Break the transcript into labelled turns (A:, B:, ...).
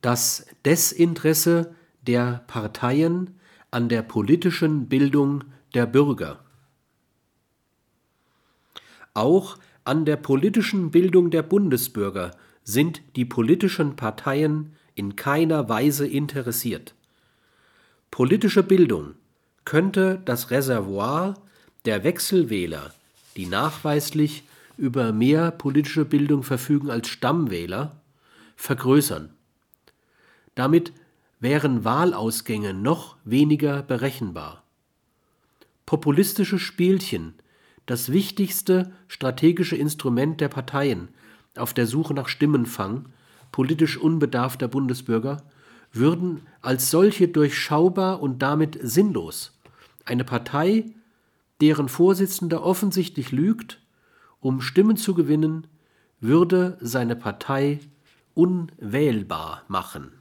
A: das Desinteresse der Parteien an der politischen Bildung der Bürger. Auch an der politischen Bildung der Bundesbürger sind die politischen Parteien in keiner Weise interessiert. Politische Bildung könnte das Reservoir der Wechselwähler, die nachweislich über mehr politische Bildung verfügen als Stammwähler, vergrößern. Damit wären Wahlausgänge noch weniger berechenbar. Populistische Spielchen, das wichtigste strategische Instrument der Parteien auf der Suche nach Stimmenfang politisch unbedarfter Bundesbürger, würden als solche durchschaubar und damit sinnlos. Eine Partei, deren Vorsitzender offensichtlich lügt, um Stimmen zu gewinnen, würde seine Partei unwählbar machen